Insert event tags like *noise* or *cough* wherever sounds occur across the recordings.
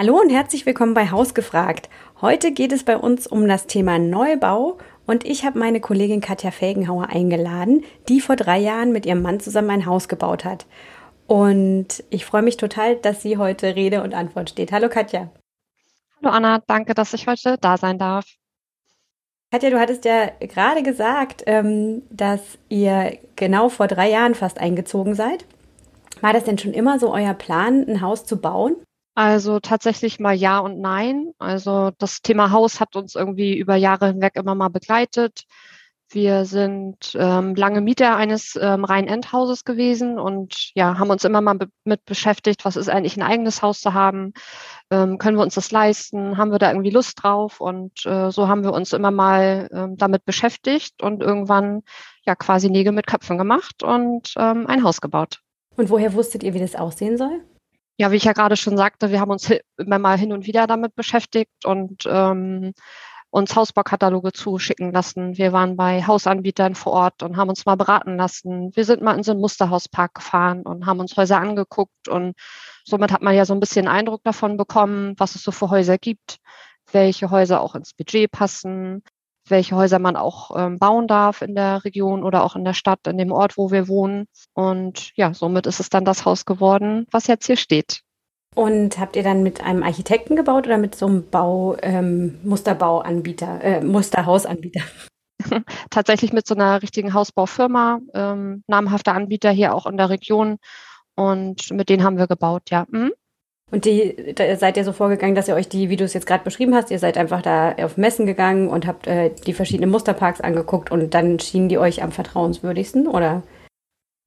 Hallo und herzlich willkommen bei Hausgefragt. Heute geht es bei uns um das Thema Neubau und ich habe meine Kollegin Katja Felgenhauer eingeladen, die vor drei Jahren mit ihrem Mann zusammen ein Haus gebaut hat. Und ich freue mich total, dass sie heute Rede und Antwort steht. Hallo Katja. Hallo Anna, danke, dass ich heute da sein darf. Katja, du hattest ja gerade gesagt, ähm, dass ihr genau vor drei Jahren fast eingezogen seid. War das denn schon immer so euer Plan, ein Haus zu bauen? Also tatsächlich mal ja und nein. Also das Thema Haus hat uns irgendwie über Jahre hinweg immer mal begleitet. Wir sind ähm, lange Mieter eines ähm, Rhein-End-Hauses gewesen und ja, haben uns immer mal be mit beschäftigt, was ist eigentlich ein eigenes Haus zu haben? Ähm, können wir uns das leisten? Haben wir da irgendwie Lust drauf? Und äh, so haben wir uns immer mal ähm, damit beschäftigt und irgendwann ja quasi Nägel mit Köpfen gemacht und ähm, ein Haus gebaut. Und woher wusstet ihr, wie das aussehen soll? Ja, wie ich ja gerade schon sagte, wir haben uns immer mal hin und wieder damit beschäftigt und ähm, uns Hausbaukataloge zuschicken lassen. Wir waren bei Hausanbietern vor Ort und haben uns mal beraten lassen. Wir sind mal in so einen Musterhauspark gefahren und haben uns Häuser angeguckt und somit hat man ja so ein bisschen Eindruck davon bekommen, was es so für Häuser gibt, welche Häuser auch ins Budget passen, welche Häuser man auch ähm, bauen darf in der Region oder auch in der Stadt, in dem Ort, wo wir wohnen. Und ja, somit ist es dann das Haus geworden, was jetzt hier steht. Und habt ihr dann mit einem Architekten gebaut oder mit so einem Bau, ähm, Musterbauanbieter, äh, Musterhausanbieter? *laughs* Tatsächlich mit so einer richtigen Hausbaufirma, ähm, namhafter Anbieter hier auch in der Region. Und mit denen haben wir gebaut, ja. Mhm. Und die, da seid ihr so vorgegangen, dass ihr euch die, wie du es jetzt gerade beschrieben hast, ihr seid einfach da auf Messen gegangen und habt äh, die verschiedenen Musterparks angeguckt und dann schienen die euch am vertrauenswürdigsten, oder?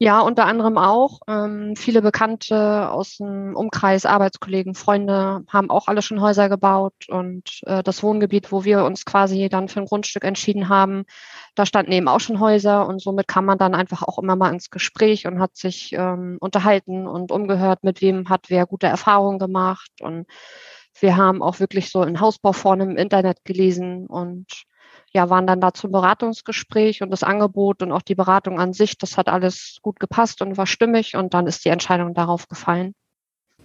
Ja, unter anderem auch. Ähm, viele Bekannte aus dem Umkreis, Arbeitskollegen, Freunde haben auch alle schon Häuser gebaut und äh, das Wohngebiet, wo wir uns quasi dann für ein Grundstück entschieden haben, da standen eben auch schon Häuser und somit kam man dann einfach auch immer mal ins Gespräch und hat sich ähm, unterhalten und umgehört, mit wem hat wer gute Erfahrungen gemacht und wir haben auch wirklich so in Hausbau vorne im Internet gelesen und ja, waren dann da zum Beratungsgespräch und das Angebot und auch die Beratung an sich, das hat alles gut gepasst und war stimmig und dann ist die Entscheidung darauf gefallen.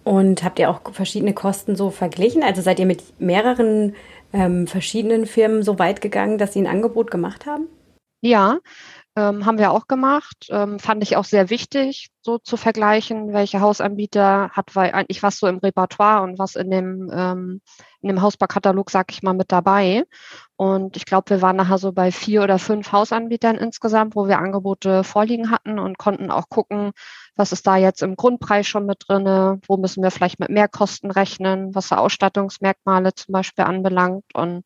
Und habt ihr auch verschiedene Kosten so verglichen? Also seid ihr mit mehreren ähm, verschiedenen Firmen so weit gegangen, dass sie ein Angebot gemacht haben? Ja, ähm, haben wir auch gemacht. Ähm, fand ich auch sehr wichtig, so zu vergleichen, welche Hausanbieter hat weil eigentlich was so im Repertoire und was in dem, ähm, in dem Hausbarkatalog, sag ich mal, mit dabei. Und ich glaube, wir waren nachher so bei vier oder fünf Hausanbietern insgesamt, wo wir Angebote vorliegen hatten und konnten auch gucken, was ist da jetzt im Grundpreis schon mit drinne, wo müssen wir vielleicht mit Mehrkosten rechnen, was Ausstattungsmerkmale zum Beispiel anbelangt und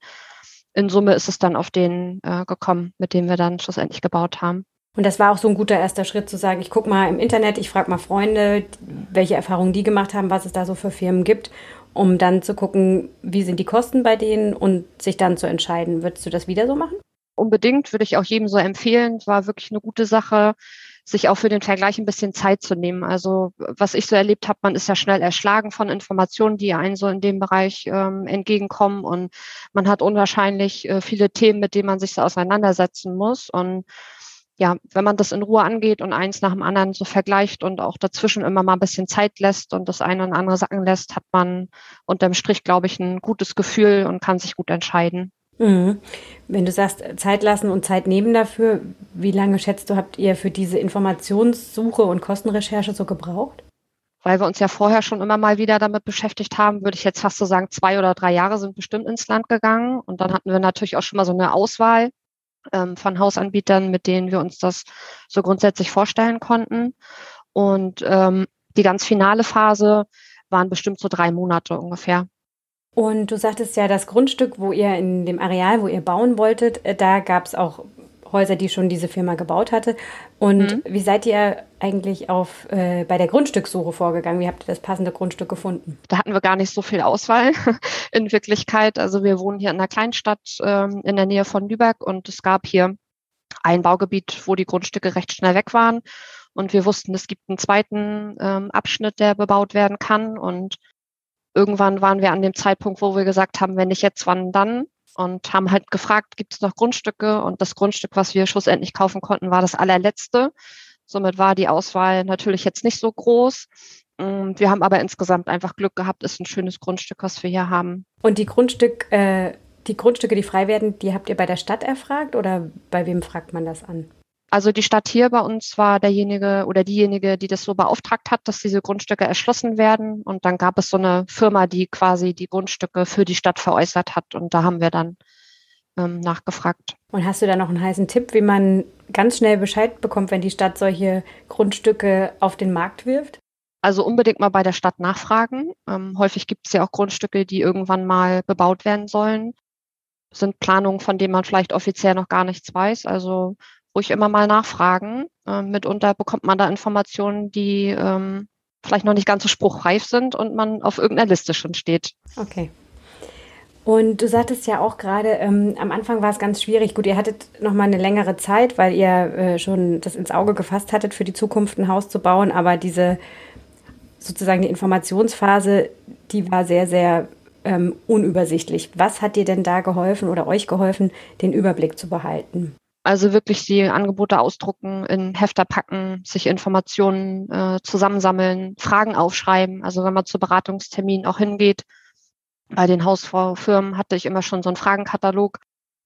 in Summe ist es dann auf den äh, gekommen, mit dem wir dann schlussendlich gebaut haben. Und das war auch so ein guter erster Schritt zu sagen, ich gucke mal im Internet, ich frage mal Freunde, welche Erfahrungen die gemacht haben, was es da so für Firmen gibt, um dann zu gucken, wie sind die Kosten bei denen und sich dann zu entscheiden. Würdest du das wieder so machen? Unbedingt, würde ich auch jedem so empfehlen. War wirklich eine gute Sache sich auch für den Vergleich ein bisschen Zeit zu nehmen. Also was ich so erlebt habe, man ist ja schnell erschlagen von Informationen, die einen so in dem Bereich ähm, entgegenkommen und man hat unwahrscheinlich äh, viele Themen, mit denen man sich so auseinandersetzen muss und ja, wenn man das in Ruhe angeht und eins nach dem anderen so vergleicht und auch dazwischen immer mal ein bisschen Zeit lässt und das eine und andere sacken lässt, hat man unterm Strich, glaube ich, ein gutes Gefühl und kann sich gut entscheiden. Mhm. Wenn du sagst, Zeit lassen und Zeit nehmen dafür, wie lange schätzt du, habt ihr für diese Informationssuche und Kostenrecherche so gebraucht? Weil wir uns ja vorher schon immer mal wieder damit beschäftigt haben, würde ich jetzt fast so sagen, zwei oder drei Jahre sind bestimmt ins Land gegangen. Und dann hatten wir natürlich auch schon mal so eine Auswahl von Hausanbietern, mit denen wir uns das so grundsätzlich vorstellen konnten. Und ähm, die ganz finale Phase waren bestimmt so drei Monate ungefähr. Und du sagtest ja, das Grundstück, wo ihr in dem Areal, wo ihr bauen wolltet, äh, da gab es auch Häuser, die schon diese Firma gebaut hatte. Und mhm. wie seid ihr eigentlich auf, äh, bei der Grundstückssuche vorgegangen? Wie habt ihr das passende Grundstück gefunden? Da hatten wir gar nicht so viel Auswahl *laughs* in Wirklichkeit. Also wir wohnen hier in einer Kleinstadt ähm, in der Nähe von Lübeck und es gab hier ein Baugebiet, wo die Grundstücke recht schnell weg waren. Und wir wussten, es gibt einen zweiten ähm, Abschnitt, der bebaut werden kann. Und irgendwann waren wir an dem Zeitpunkt, wo wir gesagt haben, wenn nicht jetzt, wann dann? Und haben halt gefragt, gibt es noch Grundstücke? Und das Grundstück, was wir schlussendlich kaufen konnten, war das allerletzte. Somit war die Auswahl natürlich jetzt nicht so groß. Mm, wir haben aber insgesamt einfach Glück gehabt, ist ein schönes Grundstück, was wir hier haben. Und die Grundstück, äh, die Grundstücke, die frei werden, die habt ihr bei der Stadt erfragt oder bei wem fragt man das an? Also die Stadt hier bei uns war derjenige oder diejenige, die das so beauftragt hat, dass diese Grundstücke erschlossen werden. Und dann gab es so eine Firma, die quasi die Grundstücke für die Stadt veräußert hat. Und da haben wir dann ähm, nachgefragt. Und hast du da noch einen heißen Tipp, wie man ganz schnell Bescheid bekommt, wenn die Stadt solche Grundstücke auf den Markt wirft? Also unbedingt mal bei der Stadt nachfragen. Ähm, häufig gibt es ja auch Grundstücke, die irgendwann mal bebaut werden sollen. Sind Planungen, von denen man vielleicht offiziell noch gar nichts weiß. Also ruhig immer mal nachfragen. Ähm, mitunter bekommt man da Informationen, die ähm, vielleicht noch nicht ganz so spruchreif sind und man auf irgendeiner Liste schon steht. Okay. Und du sagtest ja auch gerade, ähm, am Anfang war es ganz schwierig. Gut, ihr hattet noch mal eine längere Zeit, weil ihr äh, schon das ins Auge gefasst hattet, für die Zukunft ein Haus zu bauen. Aber diese sozusagen die Informationsphase, die war sehr, sehr ähm, unübersichtlich. Was hat dir denn da geholfen oder euch geholfen, den Überblick zu behalten? Also wirklich die Angebote ausdrucken, in Hefter packen, sich Informationen äh, zusammensammeln, Fragen aufschreiben. Also wenn man zu Beratungsterminen auch hingeht, bei den Hausfirmen hatte ich immer schon so einen Fragenkatalog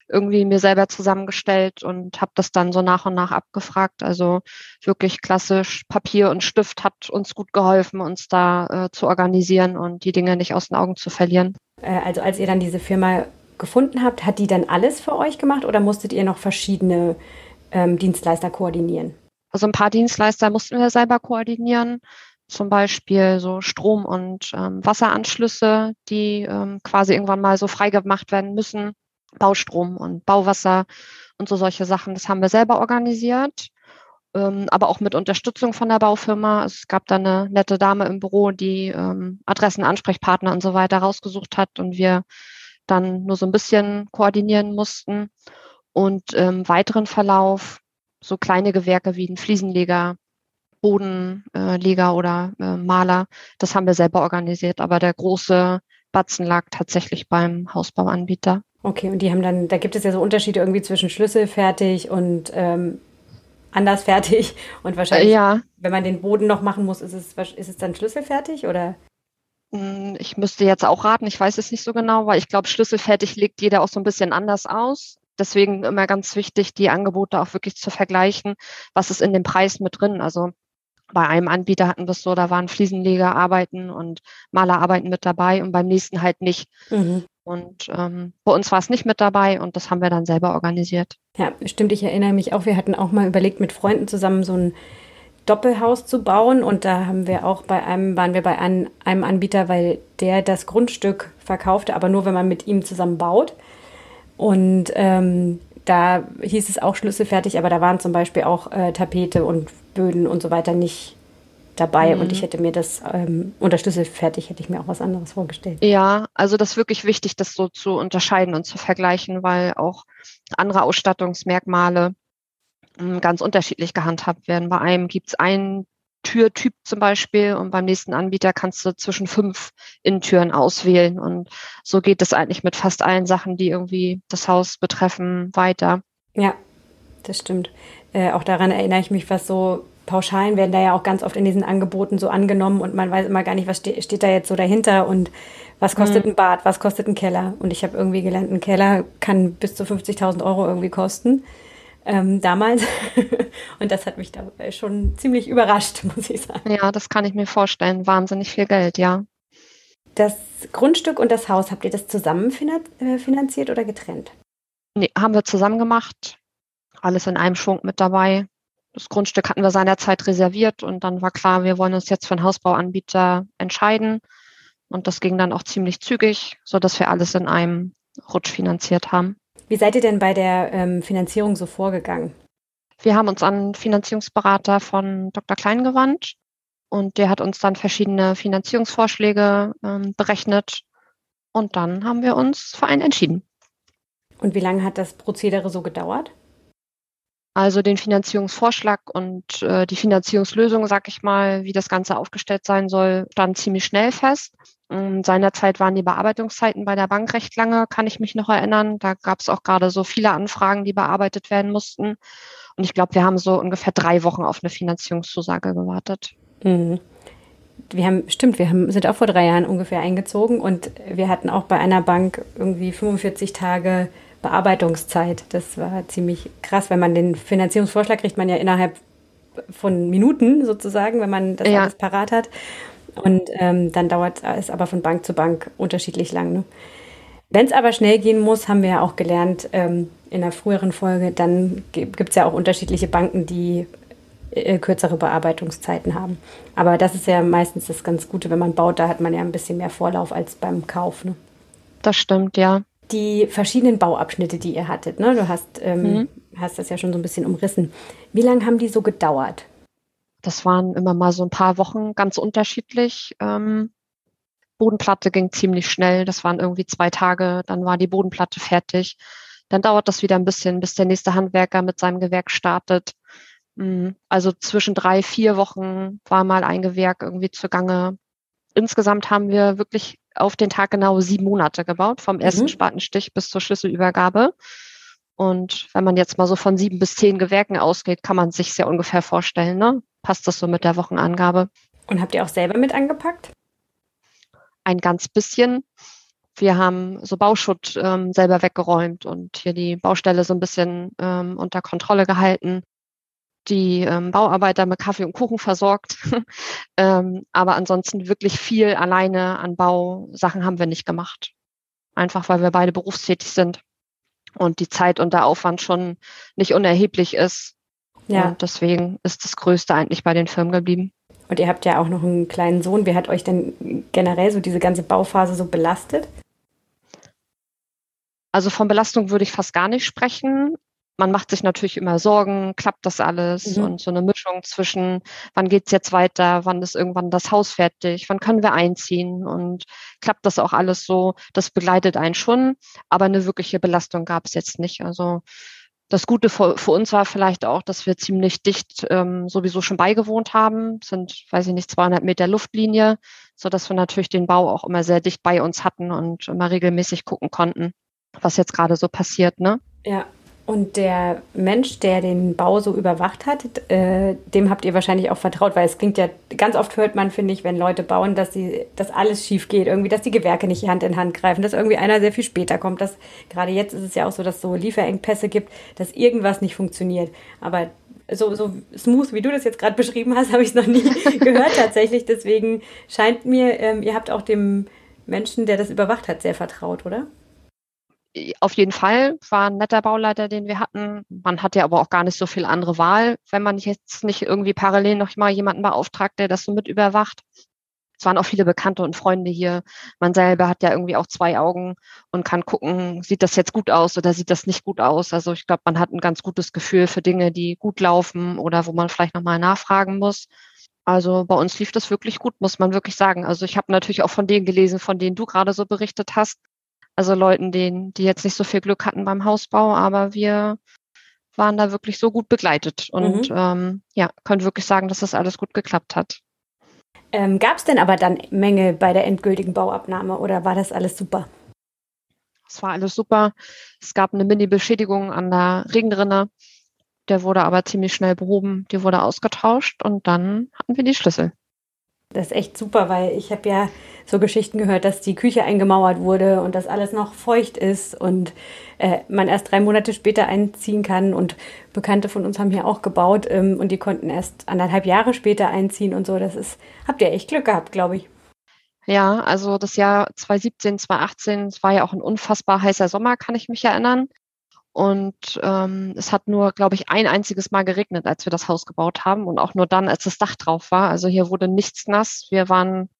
irgendwie mir selber zusammengestellt und habe das dann so nach und nach abgefragt. Also wirklich klassisch Papier und Stift hat uns gut geholfen, uns da äh, zu organisieren und die Dinge nicht aus den Augen zu verlieren. Äh, also als ihr dann diese Firma gefunden habt, hat die dann alles für euch gemacht oder musstet ihr noch verschiedene ähm, Dienstleister koordinieren? Also ein paar Dienstleister mussten wir selber koordinieren, zum Beispiel so Strom- und ähm, Wasseranschlüsse, die ähm, quasi irgendwann mal so freigemacht werden müssen, Baustrom und Bauwasser und so solche Sachen. Das haben wir selber organisiert, ähm, aber auch mit Unterstützung von der Baufirma. Es gab da eine nette Dame im Büro, die ähm, Adressen, Ansprechpartner und so weiter rausgesucht hat und wir dann nur so ein bisschen koordinieren mussten. Und im weiteren Verlauf so kleine Gewerke wie ein Fliesenleger, Bodenleger oder äh, Maler, das haben wir selber organisiert. Aber der große Batzen lag tatsächlich beim Hausbauanbieter. Okay, und die haben dann, da gibt es ja so Unterschiede irgendwie zwischen schlüsselfertig und ähm, anders fertig. Und wahrscheinlich, ja. wenn man den Boden noch machen muss, ist es, ist es dann schlüsselfertig oder? Hm, ich müsste jetzt auch raten, ich weiß es nicht so genau, weil ich glaube, schlüsselfertig legt jeder auch so ein bisschen anders aus. Deswegen immer ganz wichtig, die Angebote auch wirklich zu vergleichen, was ist in dem Preis mit drin. Also bei einem Anbieter hatten wir es so, da waren Fliesenlegerarbeiten und Malerarbeiten mit dabei und beim nächsten halt nicht. Mhm. Und ähm, bei uns war es nicht mit dabei und das haben wir dann selber organisiert. Ja, stimmt. Ich erinnere mich auch, wir hatten auch mal überlegt, mit Freunden zusammen so ein Doppelhaus zu bauen. Und da haben wir auch bei einem, waren wir bei einem, einem Anbieter, weil der das Grundstück verkaufte, aber nur wenn man mit ihm zusammen baut. Und ähm, da hieß es auch schlüsselfertig, aber da waren zum Beispiel auch äh, Tapete und Böden und so weiter nicht dabei mhm. und ich hätte mir das ähm, unter Schlüsselfertig hätte ich mir auch was anderes vorgestellt. Ja, also das ist wirklich wichtig, das so zu unterscheiden und zu vergleichen, weil auch andere Ausstattungsmerkmale ganz unterschiedlich gehandhabt werden. Bei einem gibt es einen Türtyp zum Beispiel und beim nächsten Anbieter kannst du zwischen fünf Innentüren auswählen. Und so geht es eigentlich mit fast allen Sachen, die irgendwie das Haus betreffen, weiter. Ja, das stimmt. Äh, auch daran erinnere ich mich, was so Pauschalen werden da ja auch ganz oft in diesen Angeboten so angenommen und man weiß immer gar nicht, was ste steht da jetzt so dahinter und was kostet mhm. ein Bad, was kostet ein Keller. Und ich habe irgendwie gelernt, ein Keller kann bis zu 50.000 Euro irgendwie kosten ähm, damals. *laughs* und das hat mich da schon ziemlich überrascht, *laughs* muss ich sagen. Ja, das kann ich mir vorstellen. Wahnsinnig viel Geld, ja. Das Grundstück und das Haus, habt ihr das zusammen äh, finanziert oder getrennt? Nee, haben wir zusammen gemacht. Alles in einem Schwung mit dabei. Das Grundstück hatten wir seinerzeit reserviert und dann war klar, wir wollen uns jetzt für einen Hausbauanbieter entscheiden. Und das ging dann auch ziemlich zügig, sodass wir alles in einem Rutsch finanziert haben. Wie seid ihr denn bei der ähm, Finanzierung so vorgegangen? Wir haben uns an Finanzierungsberater von Dr. Klein gewandt und der hat uns dann verschiedene Finanzierungsvorschläge ähm, berechnet und dann haben wir uns für einen entschieden. Und wie lange hat das Prozedere so gedauert? Also den Finanzierungsvorschlag und äh, die Finanzierungslösung, sag ich mal, wie das Ganze aufgestellt sein soll, stand ziemlich schnell fest. Und seinerzeit waren die Bearbeitungszeiten bei der Bank recht lange, kann ich mich noch erinnern. Da gab es auch gerade so viele Anfragen, die bearbeitet werden mussten. Und ich glaube, wir haben so ungefähr drei Wochen auf eine Finanzierungszusage gewartet. Mhm. wir haben, stimmt, wir haben, sind auch vor drei Jahren ungefähr eingezogen und wir hatten auch bei einer Bank irgendwie 45 Tage Bearbeitungszeit. Das war ziemlich krass, wenn man den Finanzierungsvorschlag kriegt man ja innerhalb von Minuten sozusagen, wenn man das ja. alles parat hat. Und ähm, dann dauert es aber von Bank zu Bank unterschiedlich lang. Ne? Wenn es aber schnell gehen muss, haben wir ja auch gelernt ähm, in einer früheren Folge, dann gibt es ja auch unterschiedliche Banken, die äh, kürzere Bearbeitungszeiten haben. Aber das ist ja meistens das ganz Gute, wenn man baut, da hat man ja ein bisschen mehr Vorlauf als beim Kauf. Ne? Das stimmt, ja. Die verschiedenen Bauabschnitte, die ihr hattet, ne? du hast, ähm, mhm. hast das ja schon so ein bisschen umrissen. Wie lange haben die so gedauert? Das waren immer mal so ein paar Wochen ganz unterschiedlich. Ähm, Bodenplatte ging ziemlich schnell. Das waren irgendwie zwei Tage. Dann war die Bodenplatte fertig. Dann dauert das wieder ein bisschen, bis der nächste Handwerker mit seinem Gewerk startet. Mm, also zwischen drei, vier Wochen war mal ein Gewerk irgendwie zugange. Insgesamt haben wir wirklich auf den Tag genau sieben Monate gebaut, vom ersten mhm. Spatenstich bis zur Schlüsselübergabe. Und wenn man jetzt mal so von sieben bis zehn Gewerken ausgeht, kann man sich sehr ungefähr vorstellen, ne? passt das so mit der Wochenangabe. Und habt ihr auch selber mit angepackt? Ein ganz bisschen. Wir haben so Bauschutt ähm, selber weggeräumt und hier die Baustelle so ein bisschen ähm, unter Kontrolle gehalten, die ähm, Bauarbeiter mit Kaffee und Kuchen versorgt. *laughs* ähm, aber ansonsten wirklich viel alleine an Bausachen haben wir nicht gemacht. Einfach weil wir beide berufstätig sind und die Zeit und der Aufwand schon nicht unerheblich ist. Ja. Und deswegen ist das Größte eigentlich bei den Firmen geblieben. Und ihr habt ja auch noch einen kleinen Sohn. Wie hat euch denn generell so diese ganze Bauphase so belastet? Also von Belastung würde ich fast gar nicht sprechen. Man macht sich natürlich immer Sorgen, klappt das alles mhm. und so eine Mischung zwischen, wann geht's jetzt weiter, wann ist irgendwann das Haus fertig, wann können wir einziehen und klappt das auch alles so, das begleitet einen schon, aber eine wirkliche Belastung gab es jetzt nicht. Also das Gute für, für, uns war vielleicht auch, dass wir ziemlich dicht ähm, sowieso schon beigewohnt haben, sind, weiß ich nicht, 200 Meter Luftlinie, so dass wir natürlich den Bau auch immer sehr dicht bei uns hatten und immer regelmäßig gucken konnten, was jetzt gerade so passiert, ne? Ja, und der Mensch, der den Bau so überwacht hat, äh, dem habt ihr wahrscheinlich auch vertraut, weil es klingt ja, ganz oft hört man, finde ich, wenn Leute bauen, dass sie, dass alles schief geht, irgendwie, dass die Gewerke nicht Hand in Hand greifen, dass irgendwie einer sehr viel später kommt. Dass, gerade jetzt ist es ja auch so, dass so Lieferengpässe gibt, dass irgendwas nicht funktioniert. Aber so, so smooth, wie du das jetzt gerade beschrieben hast, *laughs* habe ich es noch nie gehört tatsächlich. Deswegen scheint mir, ähm, ihr habt auch dem Menschen, der das überwacht hat, sehr vertraut, oder? Auf jeden Fall war ein netter Bauleiter, den wir hatten. Man hatte aber auch gar nicht so viel andere Wahl, wenn man jetzt nicht irgendwie parallel noch mal jemanden beauftragt, der das so mit überwacht. Es waren auch viele Bekannte und Freunde hier. Man selber hat ja irgendwie auch zwei Augen und kann gucken, sieht das jetzt gut aus oder sieht das nicht gut aus. Also ich glaube, man hat ein ganz gutes Gefühl für Dinge, die gut laufen oder wo man vielleicht nochmal nachfragen muss. Also bei uns lief das wirklich gut, muss man wirklich sagen. Also ich habe natürlich auch von denen gelesen, von denen du gerade so berichtet hast. Also Leuten, denen, die jetzt nicht so viel Glück hatten beim Hausbau, aber wir waren da wirklich so gut begleitet und mhm. ähm, ja, können wirklich sagen, dass das alles gut geklappt hat. Ähm, Gab es denn aber dann Mängel bei der endgültigen Bauabnahme oder war das alles super? Es war alles super. Es gab eine Mini-Beschädigung an der Regenrinne. Der wurde aber ziemlich schnell behoben. Die wurde ausgetauscht und dann hatten wir die Schlüssel. Das ist echt super, weil ich habe ja so Geschichten gehört, dass die Küche eingemauert wurde und dass alles noch feucht ist und äh, man erst drei Monate später einziehen kann. Und Bekannte von uns haben hier auch gebaut ähm, und die konnten erst anderthalb Jahre später einziehen und so. Das ist, habt ihr echt Glück gehabt, glaube ich. Ja, also das Jahr 2017, 2018, es war ja auch ein unfassbar heißer Sommer, kann ich mich erinnern. Und ähm, es hat nur, glaube ich, ein einziges Mal geregnet, als wir das Haus gebaut haben und auch nur dann, als das Dach drauf war. Also hier wurde nichts nass. Wir waren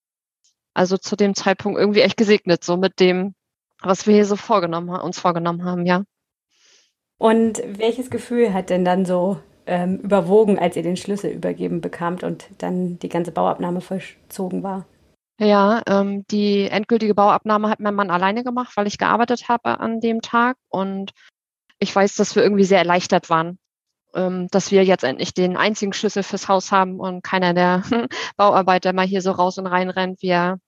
also zu dem Zeitpunkt irgendwie echt gesegnet, so mit dem, was wir hier so vorgenommen, uns vorgenommen haben, ja. Und welches Gefühl hat denn dann so ähm, überwogen, als ihr den Schlüssel übergeben bekamt und dann die ganze Bauabnahme vollzogen war? Ja, ähm, die endgültige Bauabnahme hat mein Mann alleine gemacht, weil ich gearbeitet habe an dem Tag. Und ich weiß, dass wir irgendwie sehr erleichtert waren, ähm, dass wir jetzt endlich den einzigen Schlüssel fürs Haus haben und keiner der *laughs* Bauarbeiter mal hier so raus und rein rennt, wie er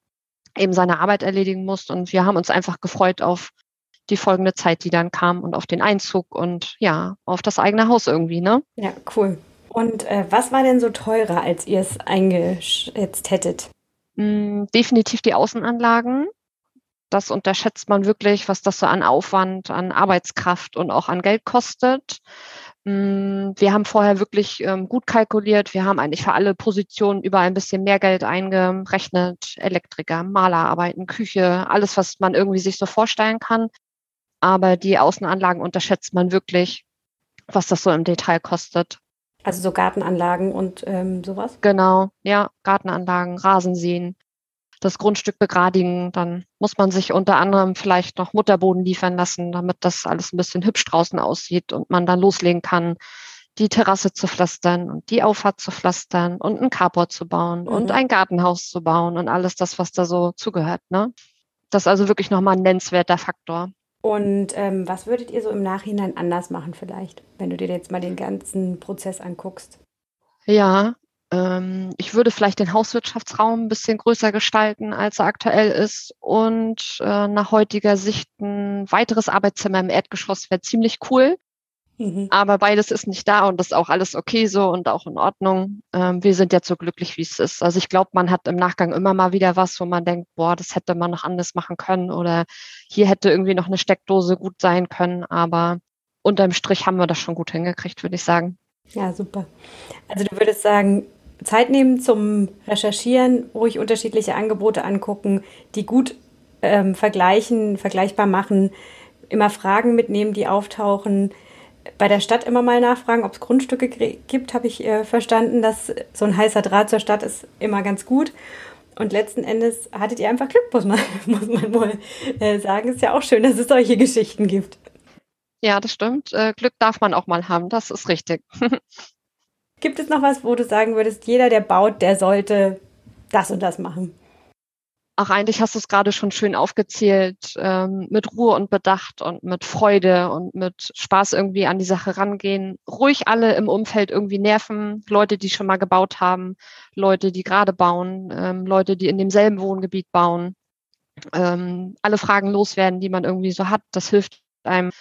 eben seine Arbeit erledigen muss. Und wir haben uns einfach gefreut auf die folgende Zeit, die dann kam und auf den Einzug und ja, auf das eigene Haus irgendwie, ne? Ja, cool. Und äh, was war denn so teurer, als ihr es eingeschätzt hättet? Hm, definitiv die Außenanlagen. Das unterschätzt man wirklich, was das so an Aufwand, an Arbeitskraft und auch an Geld kostet. Hm, wir haben vorher wirklich ähm, gut kalkuliert. Wir haben eigentlich für alle Positionen überall ein bisschen mehr Geld eingerechnet. Elektriker, Malerarbeiten, Küche, alles, was man irgendwie sich so vorstellen kann. Aber die Außenanlagen unterschätzt man wirklich, was das so im Detail kostet. Also so Gartenanlagen und ähm, sowas? Genau, ja, Gartenanlagen, Rasenseen, das Grundstück begradigen. Dann muss man sich unter anderem vielleicht noch Mutterboden liefern lassen, damit das alles ein bisschen hübsch draußen aussieht und man dann loslegen kann, die Terrasse zu pflastern und die Auffahrt zu pflastern und ein Carport zu bauen mhm. und ein Gartenhaus zu bauen und alles das, was da so zugehört. Ne? Das ist also wirklich nochmal ein nennenswerter Faktor. Und ähm, was würdet ihr so im Nachhinein anders machen vielleicht, wenn du dir jetzt mal den ganzen Prozess anguckst? Ja, ich würde vielleicht den Hauswirtschaftsraum ein bisschen größer gestalten, als er aktuell ist. Und äh, nach heutiger Sicht ein weiteres Arbeitszimmer im Erdgeschoss wäre ziemlich cool. Mhm. Aber beides ist nicht da und das ist auch alles okay so und auch in Ordnung. Ähm, wir sind jetzt so glücklich, wie es ist. Also ich glaube, man hat im Nachgang immer mal wieder was, wo man denkt, boah, das hätte man noch anders machen können oder hier hätte irgendwie noch eine Steckdose gut sein können. Aber unterm Strich haben wir das schon gut hingekriegt, würde ich sagen. Ja, super. Also du würdest sagen, Zeit nehmen zum Recherchieren, ruhig unterschiedliche Angebote angucken, die gut ähm, vergleichen, vergleichbar machen, immer Fragen mitnehmen, die auftauchen, bei der Stadt immer mal nachfragen, ob es Grundstücke gibt, habe ich äh, verstanden, dass so ein heißer Draht zur Stadt ist immer ganz gut. Und letzten Endes hattet ihr einfach Glück, muss man, *laughs* muss man wohl äh, sagen. Ist ja auch schön, dass es solche Geschichten gibt. Ja, das stimmt. Äh, Glück darf man auch mal haben, das ist richtig. *laughs* gibt es noch was, wo du sagen würdest, jeder, der baut, der sollte das und das machen? Ach, eigentlich hast du es gerade schon schön aufgezählt, ähm, mit Ruhe und Bedacht und mit Freude und mit Spaß irgendwie an die Sache rangehen. Ruhig alle im Umfeld irgendwie nerven. Leute, die schon mal gebaut haben, Leute, die gerade bauen, ähm, Leute, die in demselben Wohngebiet bauen. Ähm, alle Fragen loswerden, die man irgendwie so hat. Das hilft einem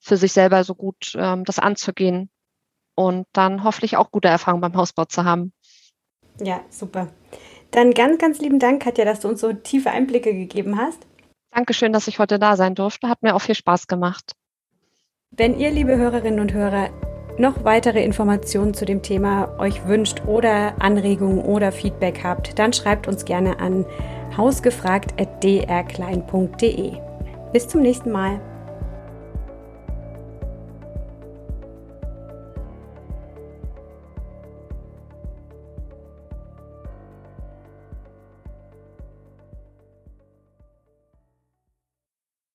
für sich selber so gut, ähm, das anzugehen und dann hoffentlich auch gute Erfahrungen beim Hausbau zu haben. Ja, super. Dann ganz, ganz lieben Dank, Katja, dass du uns so tiefe Einblicke gegeben hast. Dankeschön, dass ich heute da sein durfte. Hat mir auch viel Spaß gemacht. Wenn ihr, liebe Hörerinnen und Hörer, noch weitere Informationen zu dem Thema euch wünscht oder Anregungen oder Feedback habt, dann schreibt uns gerne an hausgefragt.drklein.de. Bis zum nächsten Mal.